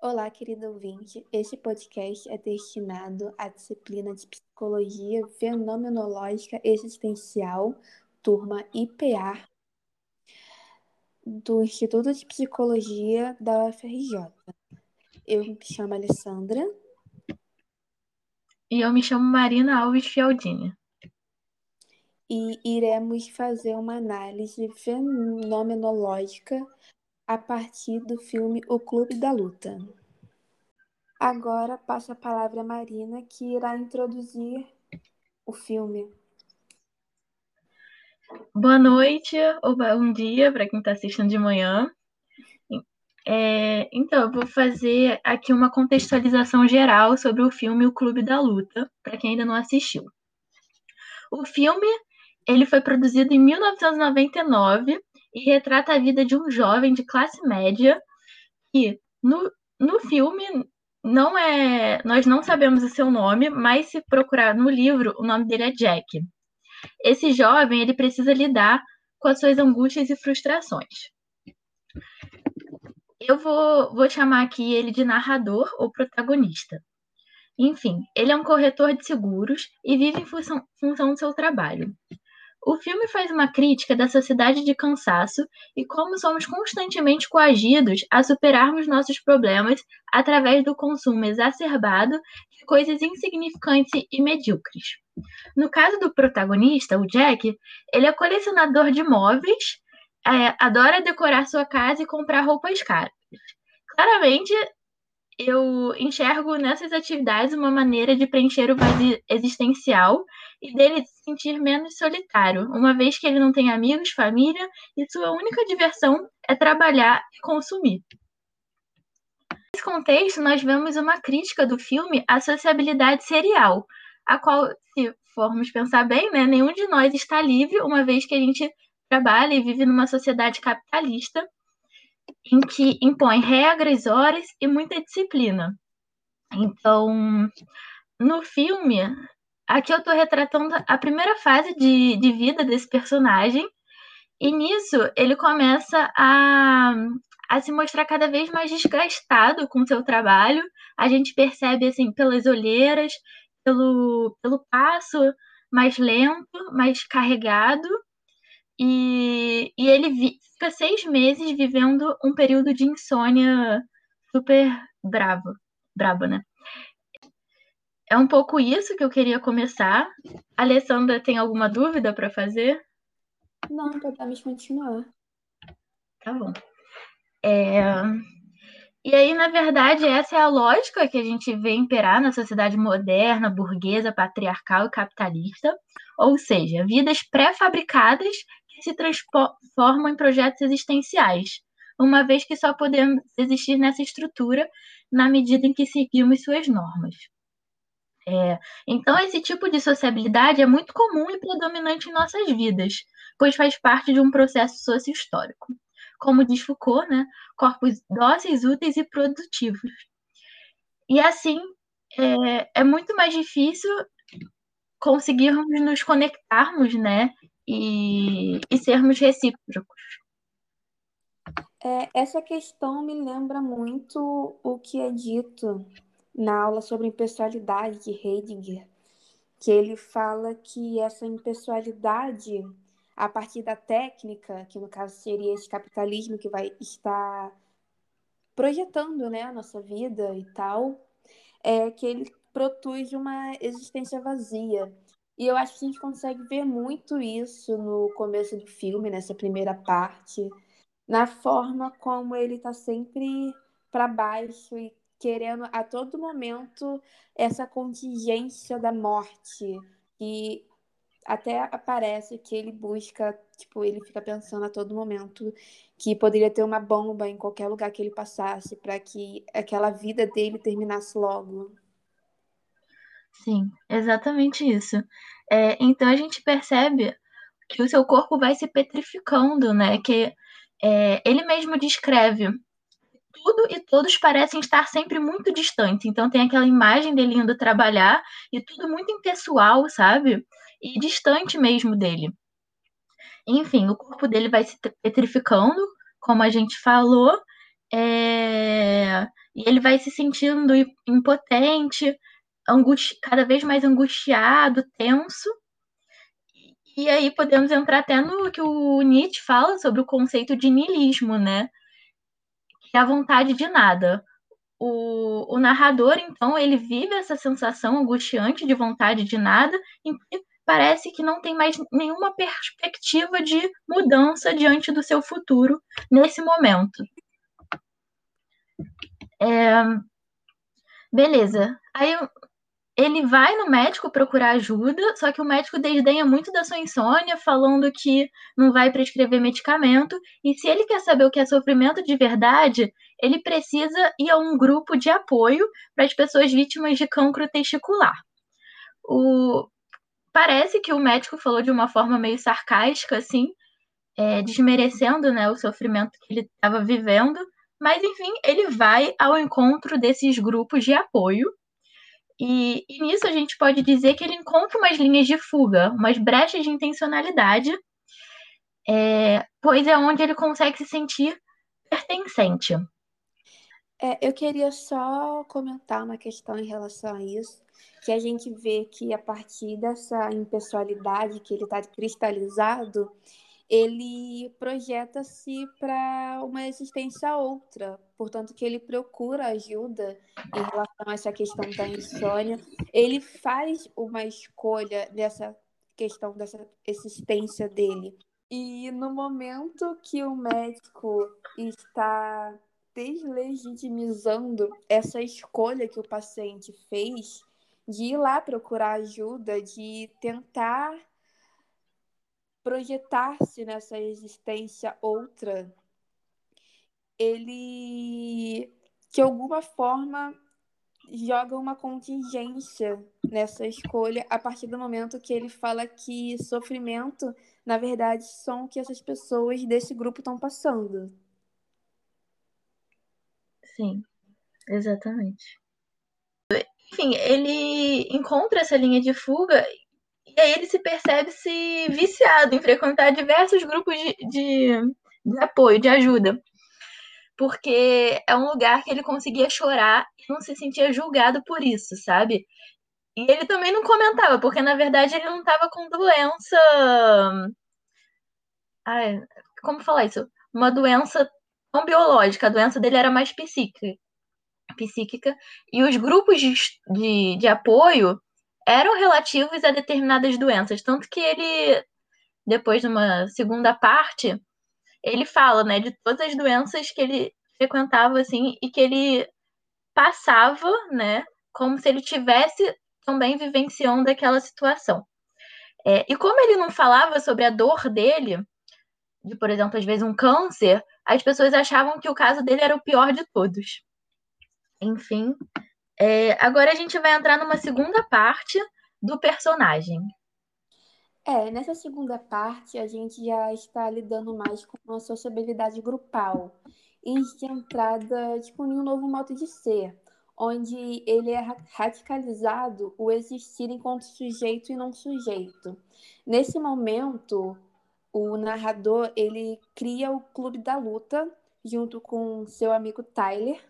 Olá, querido ouvinte. Este podcast é destinado à disciplina de Psicologia Fenomenológica Existencial, turma IPA, do Instituto de Psicologia da UFRJ. Eu me chamo Alessandra. E eu me chamo Marina Alves Fialdini. E iremos fazer uma análise fenomenológica a partir do filme O Clube da Luta. Agora passo a palavra a Marina, que irá introduzir o filme. Boa noite ou bom dia para quem está assistindo de manhã. É, então, eu vou fazer aqui uma contextualização geral sobre o filme O Clube da Luta, para quem ainda não assistiu. O filme ele foi produzido em 1999 e retrata a vida de um jovem de classe média que no, no filme não é, nós não sabemos o seu nome, mas se procurar no livro, o nome dele é Jack. Esse jovem, ele precisa lidar com as suas angústias e frustrações. Eu vou, vou chamar aqui ele de narrador ou protagonista. Enfim, ele é um corretor de seguros e vive em função, função do seu trabalho. O filme faz uma crítica da sociedade de cansaço e como somos constantemente coagidos a superarmos nossos problemas através do consumo exacerbado de coisas insignificantes e medíocres. No caso do protagonista, o Jack, ele é colecionador de móveis, é, adora decorar sua casa e comprar roupas caras. Claramente, eu enxergo nessas atividades uma maneira de preencher o vazio existencial e dele se sentir menos solitário, uma vez que ele não tem amigos, família e sua única diversão é trabalhar e consumir. Nesse contexto, nós vemos uma crítica do filme à sociabilidade serial, a qual, se formos pensar bem, né, nenhum de nós está livre, uma vez que a gente trabalha e vive numa sociedade capitalista em que impõe regras, horas e muita disciplina. Então, no filme, aqui eu estou retratando a primeira fase de, de vida desse personagem, e nisso ele começa a, a se mostrar cada vez mais desgastado com o seu trabalho. A gente percebe assim pelas olheiras, pelo, pelo passo mais lento, mais carregado, e, e ele vi, fica seis meses vivendo um período de insônia super bravo, brabo, né? É um pouco isso que eu queria começar. A Alessandra tem alguma dúvida para fazer? Não, podemos continuar. Tá bom. É... E aí, na verdade, essa é a lógica que a gente vê imperar na sociedade moderna, burguesa, patriarcal e capitalista, ou seja, vidas pré-fabricadas se transformam em projetos existenciais, uma vez que só podemos existir nessa estrutura na medida em que seguimos suas normas. É, então, esse tipo de sociabilidade é muito comum e predominante em nossas vidas, pois faz parte de um processo socio-histórico. Como diz Foucault, né, corpos dóceis, úteis e produtivos. E assim, é, é muito mais difícil conseguirmos nos conectarmos, né, e, e sermos recíprocos. É, essa questão me lembra muito o que é dito na aula sobre impessoalidade de Heidegger, que ele fala que essa impessoalidade, a partir da técnica, que no caso seria esse capitalismo que vai estar projetando né, a nossa vida e tal, é que ele produz uma existência vazia. E eu acho que a gente consegue ver muito isso no começo do filme, nessa primeira parte, na forma como ele está sempre para baixo e querendo a todo momento essa contingência da morte e até aparece que ele busca, tipo, ele fica pensando a todo momento que poderia ter uma bomba em qualquer lugar que ele passasse para que aquela vida dele terminasse logo. Sim, exatamente isso. É, então a gente percebe que o seu corpo vai se petrificando, né? Que é, ele mesmo descreve tudo e todos parecem estar sempre muito distantes. Então tem aquela imagem dele indo trabalhar e tudo muito impessoal, sabe? E distante mesmo dele. Enfim, o corpo dele vai se petrificando, como a gente falou, É... E ele vai se sentindo impotente, angusti... cada vez mais angustiado, tenso. E aí podemos entrar até no que o Nietzsche fala sobre o conceito de niilismo, né? Que é a vontade de nada. O, o narrador, então, ele vive essa sensação angustiante de vontade de nada e parece que não tem mais nenhuma perspectiva de mudança diante do seu futuro nesse momento. É... Beleza. Aí ele vai no médico procurar ajuda, só que o médico desdenha muito da sua insônia, falando que não vai prescrever medicamento, e se ele quer saber o que é sofrimento de verdade, ele precisa ir a um grupo de apoio para as pessoas vítimas de cancro testicular. O... Parece que o médico falou de uma forma meio sarcástica, assim, é, desmerecendo né, o sofrimento que ele estava vivendo, mas enfim, ele vai ao encontro desses grupos de apoio e, e, nisso a gente pode dizer que ele encontra umas linhas de fuga, umas brechas de intencionalidade, é, pois é onde ele consegue se sentir pertencente. É, eu queria só comentar uma questão em relação a isso, que a gente vê que a partir dessa impessoalidade que ele está cristalizado, ele projeta-se para uma existência outra, portanto que ele procura ajuda em relação a essa questão da insônia. Ele faz uma escolha dessa questão dessa existência dele. E no momento que o médico está deslegitimizando essa escolha que o paciente fez de ir lá procurar ajuda, de tentar projetar-se nessa existência outra, ele de alguma forma joga uma contingência nessa escolha a partir do momento que ele fala que sofrimento, na verdade, são o que essas pessoas desse grupo estão passando. Sim, exatamente. Enfim, ele encontra essa linha de fuga aí ele se percebe se viciado em frequentar diversos grupos de, de, de apoio, de ajuda. Porque é um lugar que ele conseguia chorar e não se sentia julgado por isso, sabe? E ele também não comentava, porque na verdade ele não estava com doença. Ai, como falar isso? Uma doença não biológica, a doença dele era mais psíquica. psíquica e os grupos de, de, de apoio eram relativos a determinadas doenças. Tanto que ele, depois de uma segunda parte, ele fala, né, de todas as doenças que ele frequentava, assim, e que ele passava, né, como se ele tivesse também vivenciando aquela situação. É, e como ele não falava sobre a dor dele, de, por exemplo, às vezes um câncer, as pessoas achavam que o caso dele era o pior de todos. Enfim, é, agora a gente vai entrar numa segunda parte do personagem. É, nessa segunda parte a gente já está lidando mais com uma sociabilidade grupal e de entrada tipo em um novo modo de ser, onde ele é radicalizado o existir enquanto sujeito e não sujeito. Nesse momento, o narrador ele cria o clube da luta junto com seu amigo Tyler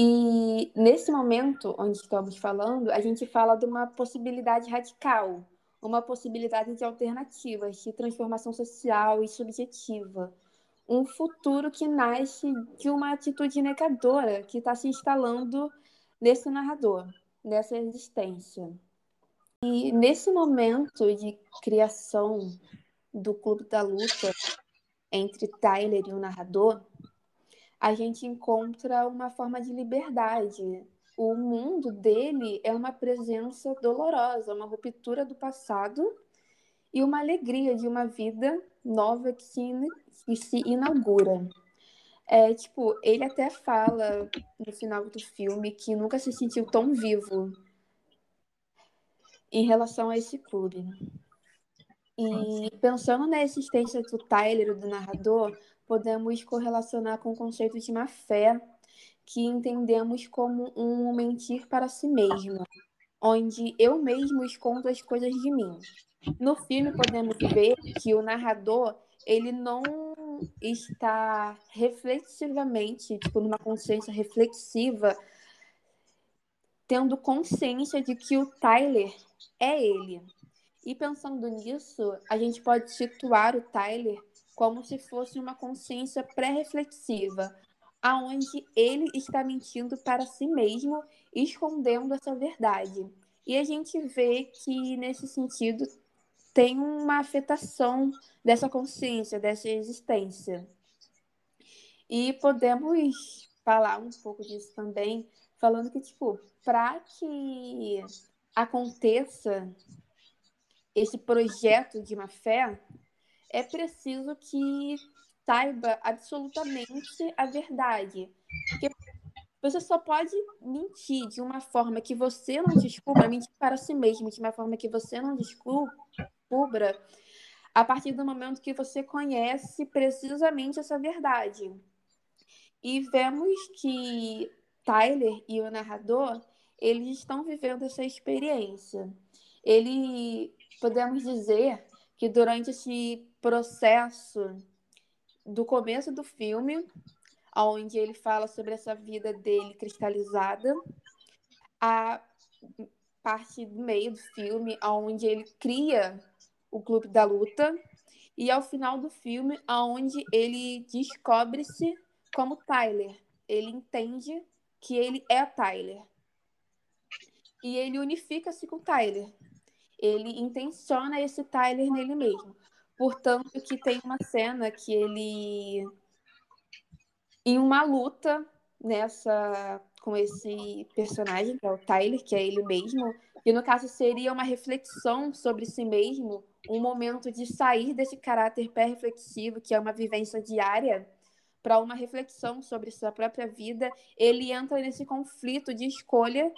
e nesse momento onde estamos falando, a gente fala de uma possibilidade radical, uma possibilidade de alternativas, de transformação social e subjetiva. Um futuro que nasce de uma atitude negadora que está se instalando nesse narrador, nessa existência. E nesse momento de criação do Clube da Luta entre Tyler e o narrador, a gente encontra uma forma de liberdade. O mundo dele é uma presença dolorosa, uma ruptura do passado e uma alegria de uma vida nova que se, que se inaugura. É, tipo, ele até fala no final do filme que nunca se sentiu tão vivo em relação a esse clube. E pensando na existência do Tyler, do narrador, podemos correlacionar com o conceito de má fé, que entendemos como um mentir para si mesmo, onde eu mesmo escondo as coisas de mim. No filme podemos ver que o narrador ele não está reflexivamente, tipo, numa consciência reflexiva, tendo consciência de que o Tyler é ele. E pensando nisso, a gente pode situar o Tyler como se fosse uma consciência pré-reflexiva, aonde ele está mentindo para si mesmo, escondendo essa verdade. E a gente vê que nesse sentido tem uma afetação dessa consciência, dessa existência. E podemos falar um pouco disso também, falando que, tipo, para que aconteça esse projeto de uma fé, é preciso que saiba absolutamente a verdade. Porque você só pode mentir de uma forma que você não descubra, mentir para si mesmo de uma forma que você não descubra, a partir do momento que você conhece precisamente essa verdade. E vemos que Tyler e o narrador, eles estão vivendo essa experiência. Ele, podemos dizer que durante esse processo do começo do filme, onde ele fala sobre essa vida dele cristalizada, a parte do meio do filme, onde ele cria o clube da luta, e ao final do filme, onde ele descobre-se como Tyler. Ele entende que ele é Tyler. E ele unifica-se com Tyler. Ele intenciona esse Tyler nele mesmo. Portanto, que tem uma cena que ele em uma luta nessa com esse personagem, que é o Tyler, que é ele mesmo, e no caso seria uma reflexão sobre si mesmo, um momento de sair desse caráter pré-reflexivo, que é uma vivência diária, para uma reflexão sobre sua própria vida, ele entra nesse conflito de escolha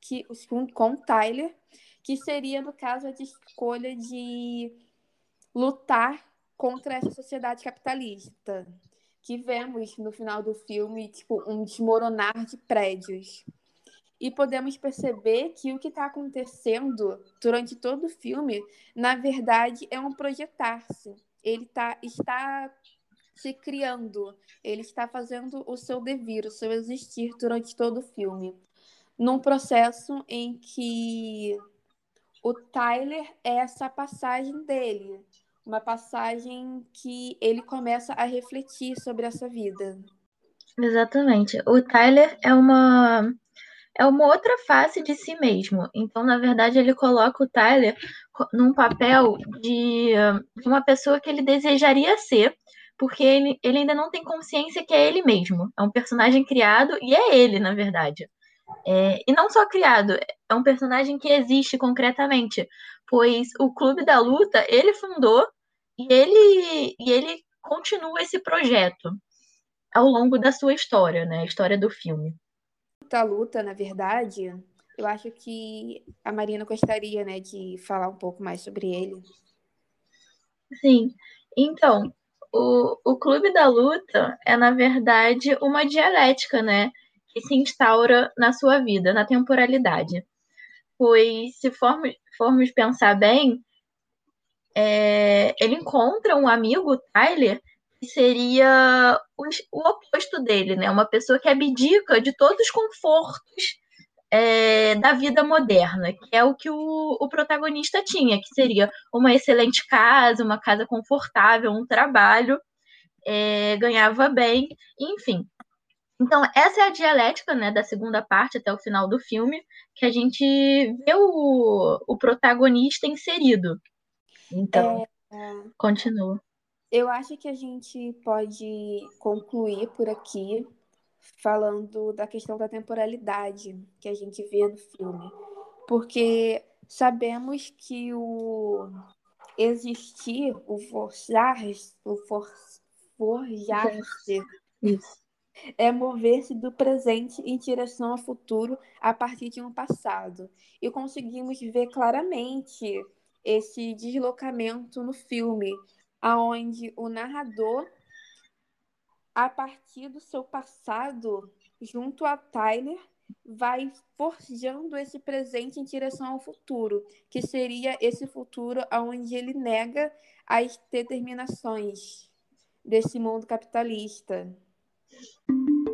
que com, com Tyler, que seria no caso a de escolha de lutar contra essa sociedade capitalista que vemos no final do filme, tipo, um desmoronar de prédios. E podemos perceber que o que está acontecendo durante todo o filme, na verdade, é um projetar-se. Ele tá, está se criando, ele está fazendo o seu devir, o seu existir durante todo o filme. Num processo em que o Tyler é essa passagem dele, uma passagem que ele começa a refletir sobre essa vida. Exatamente. O Tyler é uma é uma outra face de si mesmo. Então, na verdade, ele coloca o Tyler num papel de uma pessoa que ele desejaria ser, porque ele, ele ainda não tem consciência que é ele mesmo. É um personagem criado e é ele, na verdade. É, e não só criado, é um personagem que existe concretamente, pois o Clube da Luta ele fundou e ele, e ele continua esse projeto ao longo da sua história, né? A história do filme. Da luta, na verdade, eu acho que a Marina gostaria, né, de falar um pouco mais sobre ele. Sim. Então, o, o Clube da Luta é, na verdade, uma dialética, né? Que se instaura na sua vida, na temporalidade. Pois, se formos, formos pensar bem, é, ele encontra um amigo, Tyler, que seria o, o, oposto dele, né? Uma pessoa que abdica de todos os confortos é, da vida moderna, que é o que o, o protagonista tinha, que seria uma excelente casa, uma casa confortável, um trabalho, é, ganhava bem, enfim. Então, essa é a dialética né, da segunda parte até o final do filme, que a gente vê o, o protagonista inserido. Então, é, continua. Eu acho que a gente pode concluir por aqui falando da questão da temporalidade que a gente vê no filme. Porque sabemos que o existir, o forjar, o for, forjar-se, é mover-se do presente em direção ao futuro a partir de um passado. E conseguimos ver claramente esse deslocamento no filme, aonde o narrador, a partir do seu passado, junto a Tyler, vai forjando esse presente em direção ao futuro, que seria esse futuro onde ele nega as determinações desse mundo capitalista. Thank you.